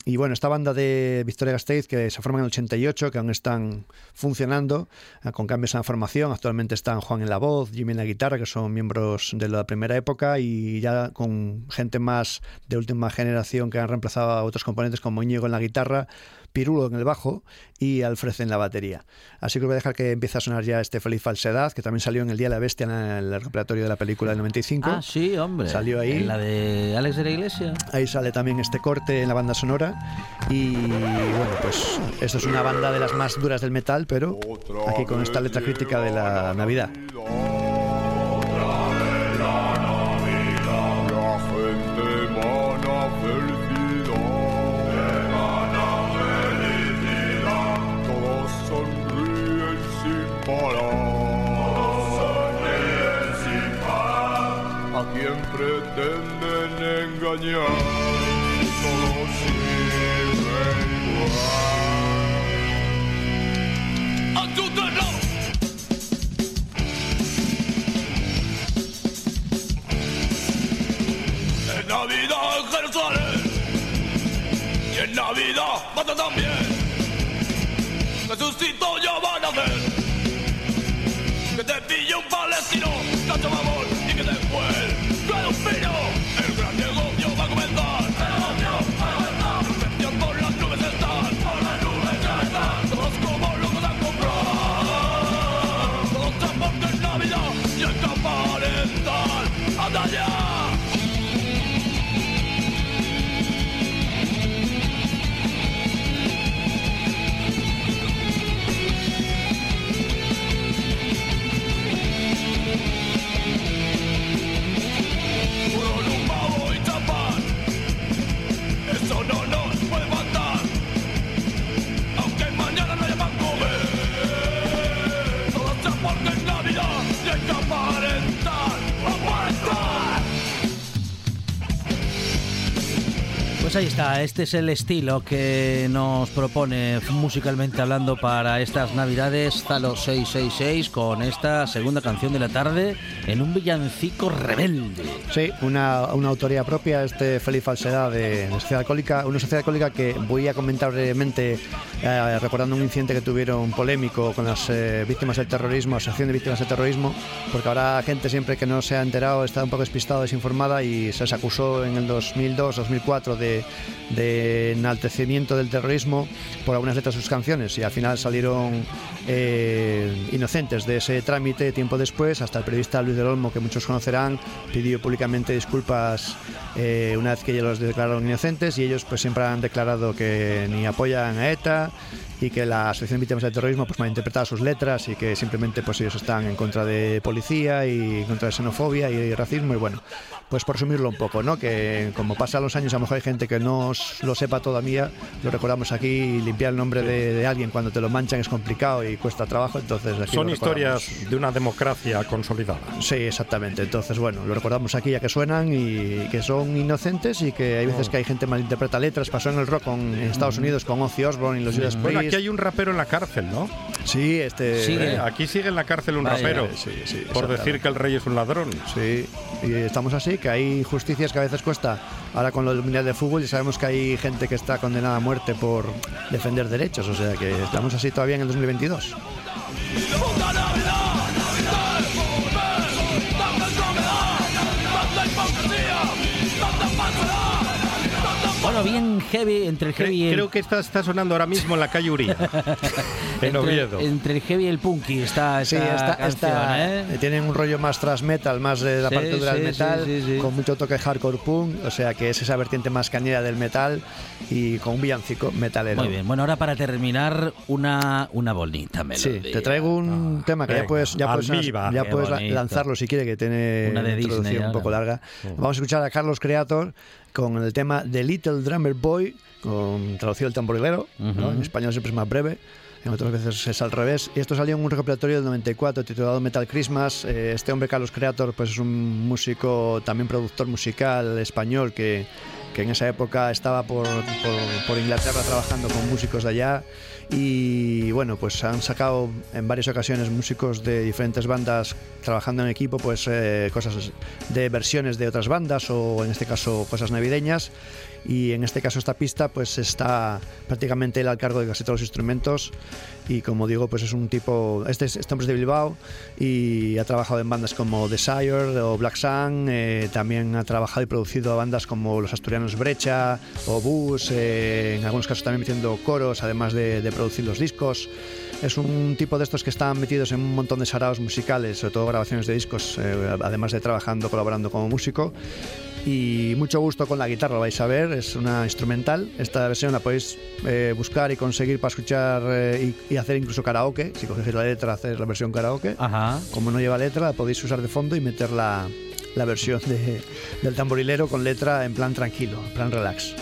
y bueno, esta banda de Victoria Gasteiz, que se forma en el 88, que aún están funcionando, eh, con cambios en la formación, actualmente están Juan en la voz, Jimmy en la guitarra, que son miembros de la primera época, y ya con gente más de última generación que han reemplazado a otros componentes como Íñigo en la guitarra, Pirulo en el bajo y Alfred en la batería. Así que voy a dejar que empiece a sonar ya este Feliz Falsedad, que también salió en El Día de la Bestia, en el repertorio de la película del 95. Ah, sí, hombre. Salió ahí. En la de Alex de la Iglesia. Ahí sale también este corte en la banda sonora. Y bueno, pues esto es una banda de las más duras del metal, pero aquí con esta letra crítica de la Navidad. Pretenden engañar. Todo sigue igual. Pues ahí está, este es el estilo que nos propone musicalmente hablando para estas navidades. Zalo 666 con esta segunda canción de la tarde en un villancico rebelde. Sí, una, una autoría propia, este Feliz Falsedad de, Sociedad Alcohólica, una sociedad alcohólica que voy a comentar brevemente eh, recordando un incidente que tuvieron polémico con las eh, víctimas del terrorismo, Asociación de Víctimas del Terrorismo, porque ahora gente siempre que no se ha enterado está un poco despistada, desinformada y se les acusó en el 2002-2004 de, de enaltecimiento del terrorismo por algunas letras de sus canciones y al final salieron eh, inocentes de ese trámite tiempo después, hasta el periodista Luis del Olmo, que muchos conocerán, pidió públicamente disculpas eh, una vez que ellos los declararon inocentes y ellos pues siempre han declarado que ni apoyan a ETA y que la Asociación de Víctimas del Terrorismo pues malinterpretaba sus letras y que simplemente pues ellos están en contra de policía y en contra de xenofobia y racismo y bueno, pues por resumirlo un poco, ¿no? Que como pasan los años a lo mejor hay gente que no lo sepa todavía, lo recordamos aquí y limpiar el nombre de, de alguien cuando te lo manchan es complicado y cuesta trabajo, entonces aquí Son historias de una democracia consolidada. Sí, exactamente. Entonces, bueno, lo recordamos aquí ya que suenan y que son inocentes y que hay veces que hay gente malinterpreta letras. Pasó en el rock con- en Estados Unidos con Ozzy Osbourne y los Judas Bueno, aquí hay un rapero en la cárcel, ¿no? Sí, este... Eh, Aquí sigue en la cárcel un Vaya, rapero sí, sí, por decir que el rey es un ladrón. Sí, y estamos así, que hay injusticias que a veces cuesta. Ahora con lo del Mundial de Fútbol ya sabemos que hay gente que está condenada a muerte por defender derechos, o sea que estamos así todavía en el 2022. Bueno, bien heavy, entre el heavy y el... Creo que esta está sonando ahora mismo en la calle Uría, en entre, Oviedo. entre el heavy y el punky está Sí, esta esta, canción, esta- ¿eh? tienen un rollo más thrash metal, más de la Sí, parte dura del sí, metal, sí, sí, sí. con mucho toque hardcore punk, o sea que es esa vertiente más cañera del metal y con un villancico metalero. Muy bien, bueno, ahora para terminar, una, una bonita Sí, melodía. te traigo un tema que ya venga, puedes, ya puedes, ya puedes la- bonito. lanzarlo si quiere, que tiene Una de introducción Disney un poco larga. Vamos a escuchar a Carlos Creator con el tema The Little Drummer Boy, con traducido el tamborilero, ¿no? Ujú. en español siempre es más breve. En otras veces es al revés. Y esto salió en un recopilatorio del 94 titulado Metal Christmas. Eh, Este hombre, Carlos Creator, pues es un músico, también productor musical español que, que en esa época estaba por, por- por Inglaterra trabajando con músicos de allá. Y bueno, pues han sacado en varias ocasiones músicos de diferentes bandas trabajando en equipo, pues eh, cosas de versiones de otras bandas o en este caso cosas navideñas. Y en este caso esta pista pues está prácticamente él al cargo de casi todos los instrumentos y como digo pues es un tipo, este, es- este es de Bilbao y ha trabajado en bandas como Desire o Black Sun, eh, también ha trabajado y producido bandas como los asturianos Brecha o Bus, eh, en algunos casos también metiendo coros además de, de producir los discos. Es un tipo de estos que están metidos en un montón de saraos musicales, sobre todo grabaciones de discos, eh, además de trabajando, colaborando como músico y mucho gusto con la guitarra, lo vais a ver, es una instrumental. Esta versión la podéis eh, buscar y conseguir para escuchar eh, y, y hacer incluso karaoke. Si cogéis la letra, hacer la versión karaoke. Ajá. Como no lleva letra, la podéis usar de fondo y meter la, la versión de- del tamborilero con letra en plan tranquilo, en plan relax.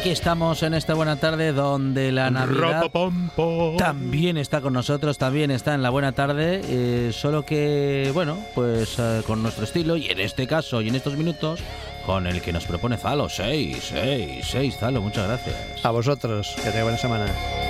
Aquí estamos en esta buena tarde donde la Navidad también está con nosotros, también está en la buena tarde, eh, solo que, bueno, pues eh, con nuestro estilo y en este caso y en estos minutos con el que nos propone Zalo. 6, 6, 6, Zalo, muchas gracias. A vosotros, que tengáis buena semana.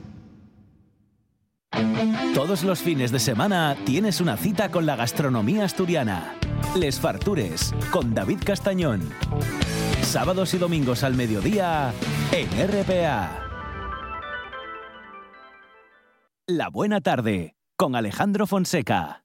Todos los fines de semana tienes una cita con la gastronomía asturiana. Les Fartures, con David Castañón. Sábados y domingos al mediodía, en RPA. La buena tarde, con Alejandro Fonseca.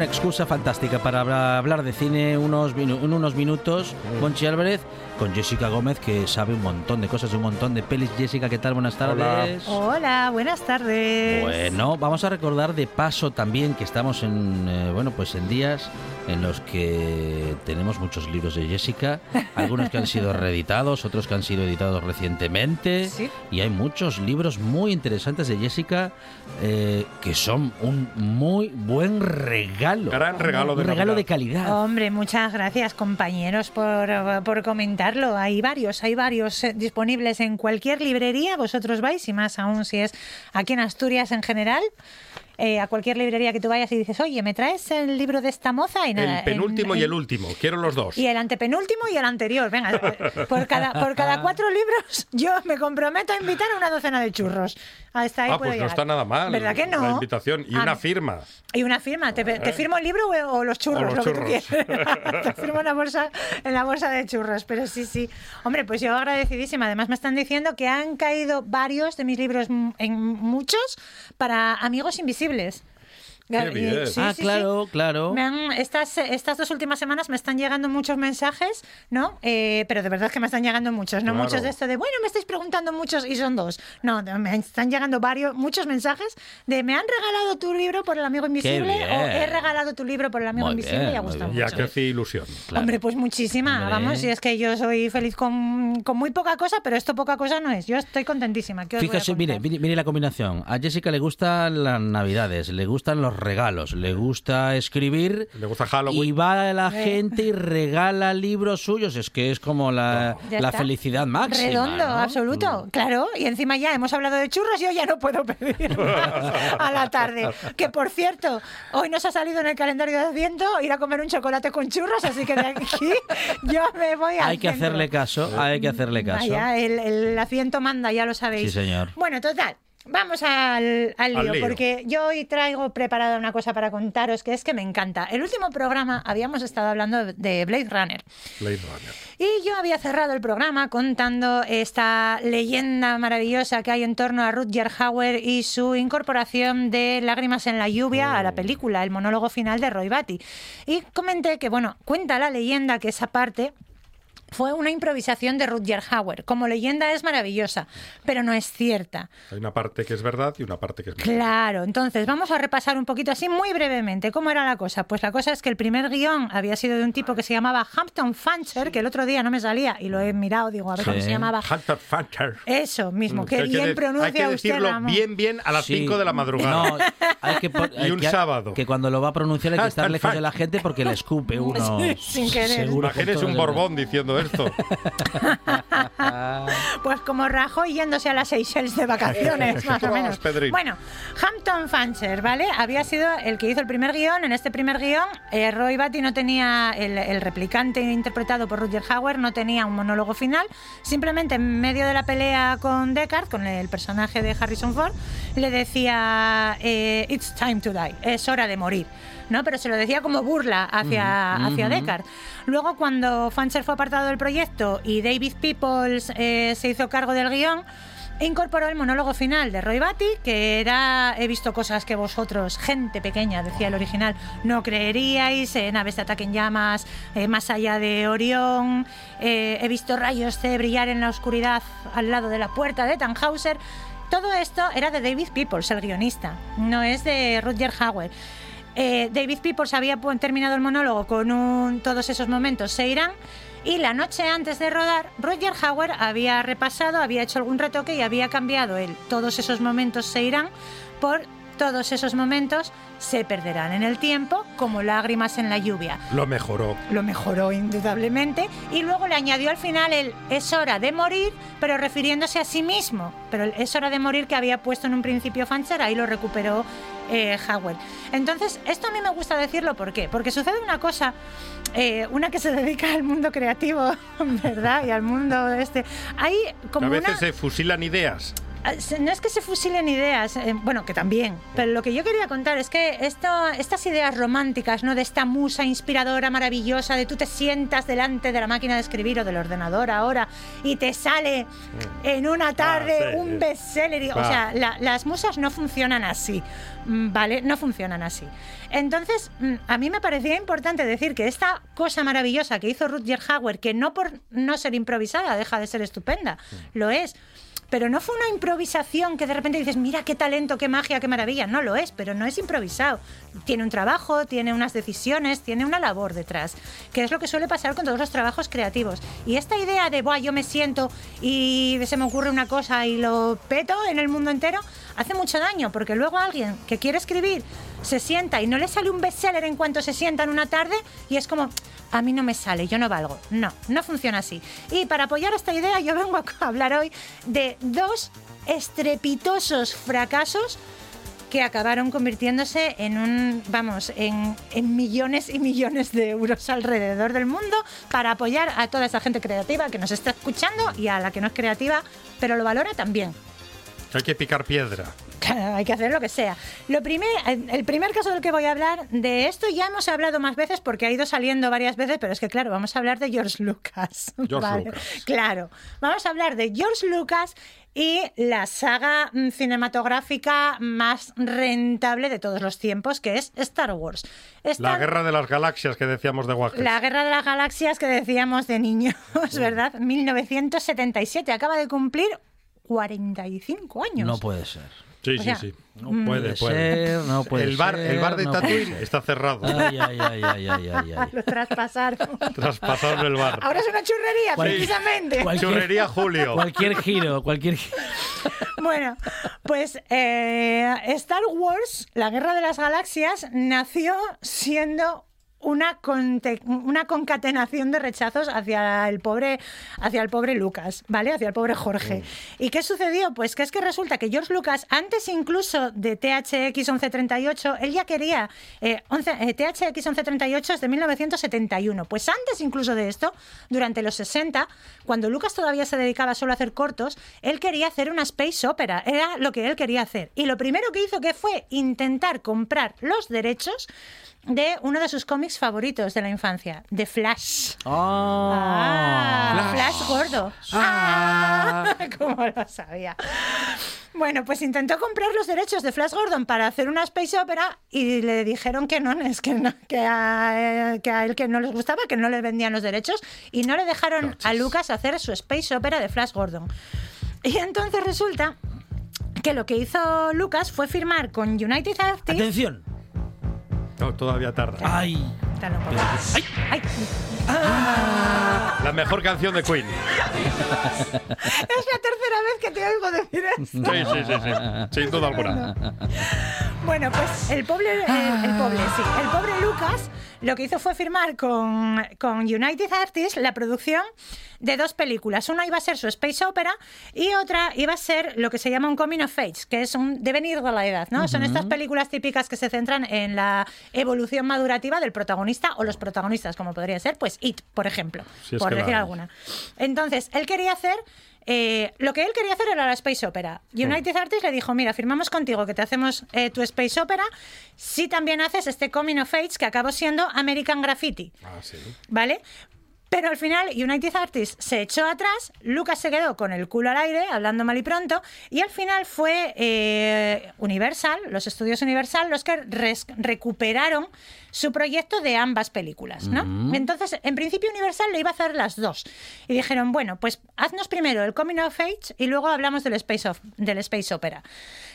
Una excusa fantástica para habla- hablar de cine unos unos minutos. Conchi Álvarez con Jessica Gómez, que sabe un montón de cosas, un montón de pelis. Jessica, ¿qué tal? Buenas tardes. Hola, buenas tardes. Bueno, vamos a recordar de paso también que estamos en eh, bueno pues en días en los que tenemos muchos libros de Jessica, algunos que han sido reeditados, otros que han sido editados recientemente, Sí. y hay muchos libros muy interesantes de Jessica eh, que son un muy buen regalo, Gran regalo de un regalo Navidad. de calidad. Hombre, muchas gracias compañeros por, por comentarlo. Hay varios, hay varios eh, disponibles en cualquier librería. Vosotros vais y más aún si es aquí en Asturias en general. eh, a cualquier librería que tú vayas y dices, oye, ¿me traes el libro de esta moza? Y nada, El penúltimo en- y el último. Quiero los dos. Y el antepenúltimo y el anterior. Venga, por cada, por cada cuatro libros yo me comprometo a invitar a una docena de churros. Hasta ahí ah, puedo pues no está nada mal. ¿Verdad que no? La invitación y Ah, una firma. Y una firma. ¿Te, te firmo el libro o, o los churros? O los lo que tú churros. te firmo en la, bolsa, en la bolsa de churros. Pero sí, sí. Hombre, pues yo agradecidísima. Además me están diciendo que han caído varios de mis libros, en muchos, para Amigos Invisibles. Qué sí, Ah, sí, sí. claro, claro. Me han- estas, estas dos últimas semanas me están llegando muchos mensajes, ¿no? Eh, pero de verdad que me están llegando muchos, no Claro. muchos de esto de, bueno, me estáis preguntando muchos y son dos. No, me están llegando varios, muchos mensajes de, me han regalado tu libro por el amigo invisible o he regalado tu libro por el amigo Muy invisible bien, y ha gustado mucho. Ya que hace ilusión. Hombre, pues muchísima, Hombre. vamos, y es que yo soy feliz con, con muy poca cosa, pero esto poca cosa no es. Yo estoy contentísima. ¿qué os voy a Fíjese, mire, mire, mire la combinación. A Jessica le gustan las navidades, le gustan los regalos, le gusta escribir. Le gusta Halloween. Y va la Eh. gente y regala libros suyos. Es que es como la, la felicidad máxima. Redondo, ¿no? Mm. absoluto. Claro, y encima ya hemos hablado de churros, yo ya no puedo pedir a la tarde. Que por cierto, hoy nos ha salido en el calendario de Adviento ir a comer un chocolate con churros, así que de aquí yo me voy a. Hay que hacerle caso, hay que hacerle caso. Vaya, el, el Adviento manda, ya lo sabéis. Sí, señor. Bueno, total. Vamos al, al Al lío, porque yo hoy traigo preparada una cosa para contaros que es que me encanta. El último programa habíamos estado hablando de Blade Runner. Blade Runner. Y yo había cerrado el programa contando esta leyenda maravillosa que hay en torno a Rutger Hauer y su incorporación de Lágrimas en la lluvia a la película, el monólogo final de Roy Batty. Y comenté que, bueno, cuenta la leyenda que esa parte fue una improvisación de Rutger Hauer. Como leyenda es maravillosa, pero no es cierta. Hay una parte que es verdad y una parte que es mentira. Claro, entonces vamos a repasar un poquito así muy brevemente cómo era la cosa. Pues la cosa es que el primer guion había sido de un tipo que se llamaba Hampton Fancher, que el otro día no me salía y lo he mirado, digo, a ver cómo se llamaba. Hunter Fancher. Eso mismo, Mm, que que bien de- pronuncia Hay que usted, decirlo bien, bien a las Sí. 5 de la madrugada. No, hay que Y un que- sábado. Que cuando lo va a pronunciar hay que estar lejos de la gente porque le escupe uno. Sí, sin querer. Seguro Imagínese un Borbón diciendo Pues como Rajoy yéndose a las Seychelles de vacaciones, más o menos. Pedrín. Bueno, Hampton Fancher, ¿vale? Había sido el que hizo el primer guion. En este primer guion, eh, Roy Batty no tenía, el, el replicante interpretado por Roger Hauer, no tenía un monólogo final. Simplemente en medio de la pelea con Deckard, con el personaje de Harrison Ford, le decía, eh, It's time to die, es hora de morir. ¿No? Pero se lo decía como burla hacia, Ujú, hacia. Deckard. Luego, cuando Fancher fue apartado del proyecto y David Peoples eh, se hizo cargo del guion, incorporó el monólogo final de Roy Batty, que era He visto cosas que vosotros, gente pequeña, decía el original, no creeríais, eh, naves de ataque en llamas, eh, más allá de Orión, eh, he visto rayos C brillar en la oscuridad al lado de la puerta de Tannhauser. Todo esto era de David Peoples, el guionista, no es de Roger Hauer. Eh, David Peoples había terminado el monólogo con un todos esos momentos se irán y la noche antes de rodar Roger Hauer había repasado, había hecho algún retoque y había cambiado el todos esos momentos se irán por todos esos momentos se perderán en el tiempo como lágrimas en la lluvia. Lo mejoró. Lo mejoró indudablemente y luego le añadió al final el es hora de morir, pero refiriéndose a sí mismo. Pero el es hora de morir que había puesto en un principio Fancher, ahí lo recuperó eh, Howard. Entonces, esto a mí me gusta decirlo, ¿por qué? Porque sucede una cosa, eh, una que se dedica al mundo creativo, ¿verdad? Y al mundo este. Hay como a veces una... se fusilan ideas. Ah, No es que se fusilen ideas, eh, bueno, que también, pero lo que yo quería contar es que estas ideas románticas, ¿no? De esta musa inspiradora, maravillosa, de tú te sientas delante de la máquina de escribir o del ordenador ahora y te sale en una tarde Ah, sí, un bestseller. y- O Ah. sea, la- las musas no funcionan así, mm, ¿vale? No funcionan así. Entonces, mm, a mí me parecía importante decir que esta cosa maravillosa que hizo Rutger Hauer, que no por no ser improvisada deja de ser estupenda, lo es. Pero no fue una improvisación que de repente dices, mira qué talento, qué magia, qué maravilla. No lo es, pero no es improvisado. Tiene un trabajo, tiene unas decisiones, tiene una labor detrás, que es lo que suele pasar con todos los trabajos creativos. Y esta idea de, Buah, yo me siento y se me ocurre una cosa y lo peto en el mundo entero, hace mucho daño, porque luego alguien que quiere escribir se sienta y no le sale un bestseller en cuanto se sienta en una tarde y es como, a mí no me sale, yo no valgo. No, no funciona así. Y para apoyar esta idea yo vengo a hablar hoy de dos estrepitosos fracasos que acabaron convirtiéndose en un, vamos, en, en millones y millones de euros alrededor del mundo para apoyar a toda esa gente creativa que nos está escuchando y a la que no es creativa, pero lo valora también. Hay que picar piedra. Claro, hay que hacer lo que sea. Lo primer, el primer caso del que voy a hablar, de esto ya hemos hablado más veces porque ha ido saliendo varias veces, pero es que claro, vamos a hablar de George Lucas. George Lucas. Claro, vamos a hablar de George Lucas y la saga mm, cinematográfica más rentable de todos los tiempos, que es Star Wars. La guerra de las galaxias que decíamos de Wacker. la Guerra de las Galaxias que decíamos de niños, ¿verdad? 1977, acaba de cumplir 45 años. No puede ser. Sí, O sí, sea, sí. No Mm. puede ser, no puede el bar, ser, el bar de no Tatooine está cerrado. Ay, ay, ay, ay, ay, ay, ay. Lo traspasaron. Traspasaron el bar. Ahora es una churrería, Cual- precisamente. cualquier- Churrería Julio. Cualquier giro, cualquier gi- Bueno, pues eh, Star Wars, la Guerra de las Galaxias, nació siendo una, una concatenación de rechazos hacia el pobre hacia el pobre Lucas, ¿vale? Hacia el pobre Jorge. ¿Y qué sucedió? Pues que es que resulta que George Lucas, antes incluso de THX 1138, él ya quería eh, 11 eh, THX 1138 es de 1971. Pues antes incluso de esto, durante los 60, cuando Lucas todavía se dedicaba solo a hacer cortos, él quería hacer una space opera, era lo que él quería hacer. Y lo primero que hizo que fue intentar comprar los derechos de uno de sus cómics favoritos de la infancia, The Flash. Ah, Flash, gordo. Ah, ¿Cómo lo sabía? Bueno, pues intentó comprar los derechos de Flash Gordon para hacer una space opera y le dijeron que no, es que, no, que, a, que a él que no les gustaba, que no le vendían los derechos y no le dejaron a Lucas hacer su space opera de Flash Gordon. Y entonces resulta que lo que hizo Lucas fue firmar con United Artists. Atención. No, todavía tarda. Ay. Poco. Ay. La mejor canción de Queen. Es la tercera vez que te oigo decir esto. Sí, sí, sí, sí. Sin duda alguna. Bueno, pues el pobre, el, el pobre, sí, el pobre Lucas lo que hizo fue firmar con, con United Artists la producción de dos películas. Una iba a ser su space opera y otra iba a ser lo que se llama un coming of age, que es un devenir de la edad, ¿no? Son estas películas típicas que se centran en la evolución madurativa del protagonista o los protagonistas, como podría ser, pues It, por ejemplo, Si por decir alguna. Entonces, él quería hacer eh, lo que él quería hacer era la Space Opera. United Artists le dijo, mira, firmamos contigo que te hacemos eh, tu Space Opera si también haces este Coming of Age que acabó siendo American Graffiti. Ah, sí. ¿Vale? Pero al final United Artists se echó atrás, Lucas se quedó con el culo al aire, hablando mal y pronto, y al final fue eh, Universal, los estudios Universal, los que recuperaron su proyecto de ambas películas, ¿no? Entonces, en principio Universal le iba a hacer las dos. Y dijeron, bueno, pues haznos primero el Coming of Age y luego hablamos del Space, of- del Space Opera.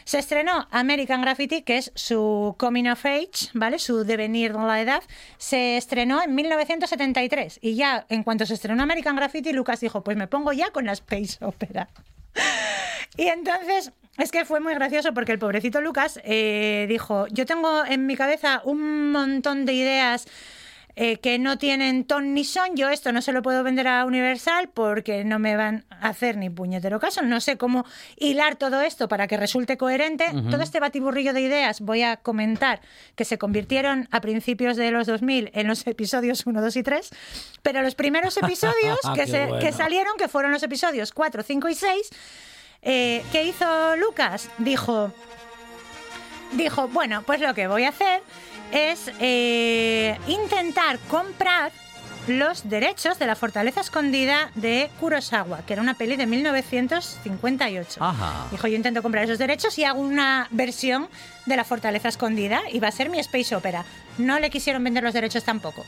Se estrenó American Graffiti, que es su Coming of Age, ¿vale? Su devenir de la edad. Se estrenó en 1973. Y ya, en cuanto se estrenó American Graffiti, Lucas dijo, pues me pongo ya con la Space Opera. Y entonces, es que fue muy gracioso porque el pobrecito Lucas eh, dijo, yo tengo en mi cabeza un montón de ideas eh, que no tienen ton ni son, yo esto no se lo puedo vender a Universal porque no me van a hacer ni puñetero caso, no sé cómo hilar todo esto para que resulte coherente. Todo este batiburrillo de ideas voy a comentar que se convirtieron a principios de los 2000 en los episodios 1, 2 y 3, pero los primeros episodios que, Qué se- que salieron, que fueron los episodios 4, 5 y 6, eh, ¿qué hizo Lucas? Dijo, dijo, bueno, pues lo que voy a hacer es eh, intentar comprar los derechos de la fortaleza escondida de Kurosawa, que era una peli de 1958. Ajá. Dijo, yo intento comprar esos derechos y hago una versión de la fortaleza escondida y va a ser mi space opera. No le quisieron vender los derechos tampoco.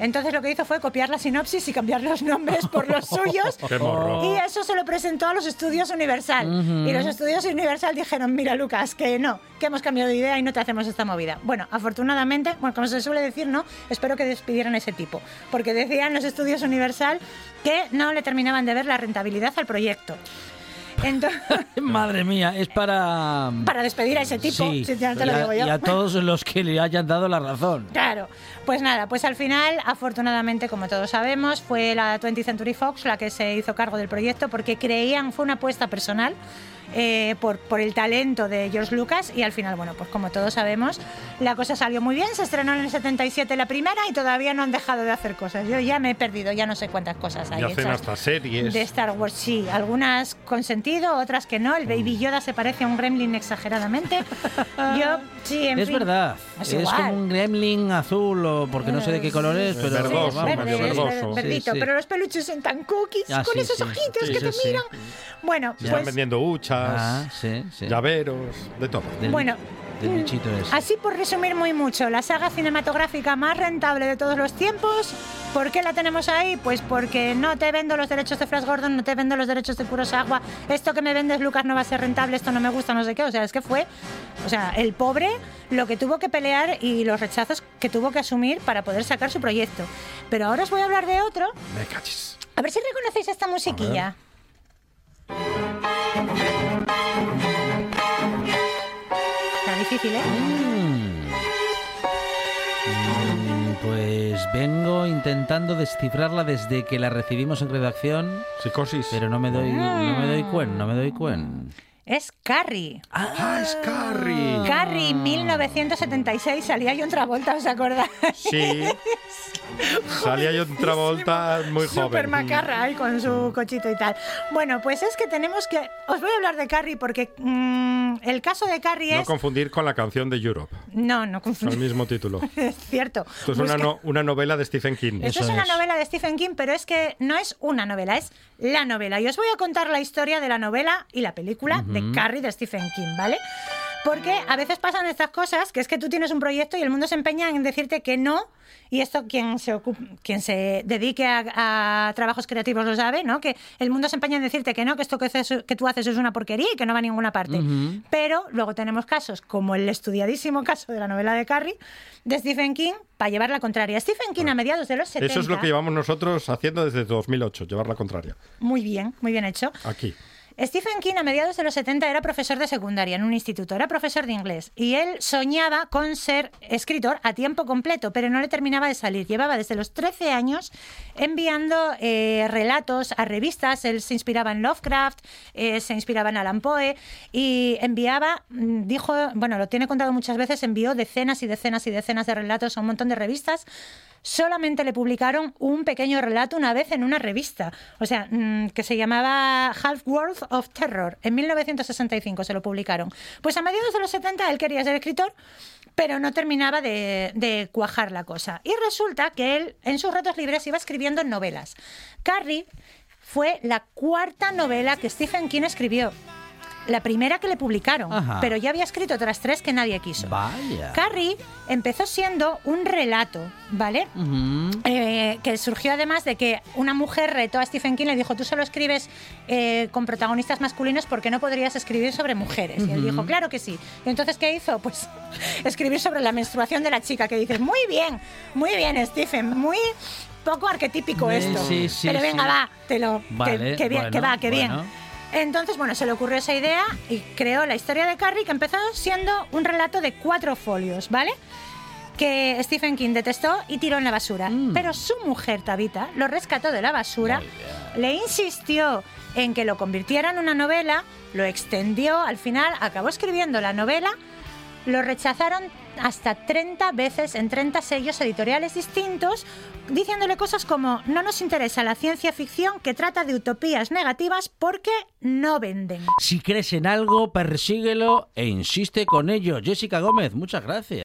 Entonces lo que hizo fue copiar la sinopsis y cambiar los nombres por los suyos. Qué morro. Y eso se lo presentó a los estudios Universal. Y los estudios Universal dijeron, mira Lucas, que no, que hemos cambiado de idea y no te hacemos esta movida. Bueno, afortunadamente, bueno, como se suele decir, no, espero que despidieran a ese tipo. Porque decían los estudios Universal que no le terminaban de ver la rentabilidad al proyecto. Entonces, Madre mía, es para... para despedir a ese tipo, Sí, si ya te y lo a- digo yo. y a todos los que le hayan dado la razón. Claro, pues nada, pues al final, afortunadamente, como todos sabemos, fue la 20th Century Fox la que se hizo cargo del proyecto porque creían, fue una apuesta personal eh, por, por el talento de George Lucas y al final, bueno, pues como todos sabemos, la cosa salió muy bien, se estrenó en el 77 la primera y todavía no han dejado de hacer cosas. Yo ya me he perdido, ya no sé cuántas cosas hay Y hacen hechas hasta series. de Star Wars, sí, algunas con sentido, otras que no. El Baby Yoda se parece a un gremlin exageradamente. Yo, sí, en es fin. verdad, Es es, como un gremlin azul, o porque no sé de qué color es, pero verdoso, vamos, verde, sí, es sí, ver- sí, verdito, sí. pero los peluches son tan cookies, Ah, con sí, esos sí. ojitos Sí, que sí, te sí. miran. Bueno, Están pues vendiendo huchas, Ah, sí, sí. llaveros, de todo. Del- Bueno, del bichito ese. así por resumir muy mucho, la saga cinematográfica más rentable de todos los tiempos. ¿Por qué la tenemos ahí? Pues porque no te vendo los derechos de Flash Gordon, no te vendo los derechos de Kurosawa. Esto que me vendes, Lucas, no va a ser rentable, esto no me gusta, no sé qué. O sea, es que fue, o sea, el pobre lo que tuvo que pelear y los rechazos que tuvo que asumir para poder sacar su proyecto. Pero ahora os voy a hablar de otro. Me cachis. A ver si reconocéis esta musiquilla. Difícil, ¿eh? Mm, Pues vengo intentando descifrarla desde que la recibimos en redacción. Psicosis. Pero no me doy, no me doy cuen, no me doy cuen. Es Carrie. Ah, es Carrie. Carrie, 1976, salía yo otra vuelta, ¿os acordáis? Sí. Salía yo otra volta muy Super joven. macarra ahí con su cochito y tal. Bueno, pues es que tenemos que... Os voy a hablar de Carrie porque mm, el caso de Carrie No es... confundir con la canción de Europe, No, no confundir. mismo título. Es cierto. Esto es una, no- novela de Stephen King. Esto es una novela de Stephen King, pero es que no es una novela, es la novela. Y os voy a contar la historia de la novela y la película de Carrie de Stephen King, ¿vale? Porque a veces pasan estas cosas, que es que tú tienes un proyecto y el mundo se empeña en decirte que no, y esto quien se ocup- quien se dedique a, a trabajos creativos lo sabe, ¿no? Que el mundo se empeña en decirte que no, que esto que, haces- que tú haces es una porquería y que no va a ninguna parte. Pero luego tenemos casos, como el estudiadísimo caso de la novela de Carrie, de Stephen King, para llevar la contraria. Stephen King a mediados de los 70... Eso es lo que llevamos nosotros haciendo desde 2008, llevar la contraria. Muy bien, muy bien hecho. Aquí. Stephen King a mediados de los 70 era profesor de secundaria en un instituto, era profesor de inglés y él soñaba con ser escritor a tiempo completo, pero no le terminaba de salir. Llevaba desde los 13 años enviando eh, relatos a revistas, él se inspiraba en Lovecraft, eh, se inspiraba en Alan Poe y enviaba, mm, dijo, bueno, lo tiene contado muchas veces, envió decenas y decenas y decenas de relatos a un montón de revistas. Solamente le publicaron un pequeño relato una vez en una revista, o sea, mm, que se llamaba Half World of Terror. En 1965 se lo publicaron. Pues a mediados de los 70 él quería ser escritor, pero no terminaba de, cuajar la cosa. Y resulta que él en sus ratos libres iba escribiendo novelas. Carrie fue la cuarta novela que Stephen King escribió. La primera que le publicaron, Ajá. pero ya había escrito otras tres que nadie quiso. Vaya. Carrie empezó siendo un relato, ¿vale? Eh, que surgió además de que una mujer retó a Stephen King y le dijo, tú solo escribes eh, con protagonistas masculinos porque no podrías escribir sobre mujeres. Y él dijo, claro que sí. Y entonces, ¿qué hizo? Pues escribir sobre la menstruación de la chica, que dices, muy bien, muy bien, Stephen, muy poco arquetípico Sí, esto. sí, sí, Pero venga, va, te lo... que- bien, bueno, que va, que bueno. bien. Entonces, bueno, se le ocurrió esa idea y creó la historia de Carrie, que empezó siendo un relato de cuatro folios, ¿vale? Que Stephen King detestó y tiró en la basura. Mm. Pero su mujer, Tabitha, lo rescató de la basura, le insistió en que lo convirtiera en una novela, lo extendió, al final acabó escribiendo la novela, lo rechazaron hasta 30 veces en 30 sellos editoriales distintos, diciéndole cosas como no nos interesa la ciencia ficción que trata de utopías negativas porque no venden. Si crees en algo, persíguelo e insiste con ello. Jessica Gómez, muchas gracias.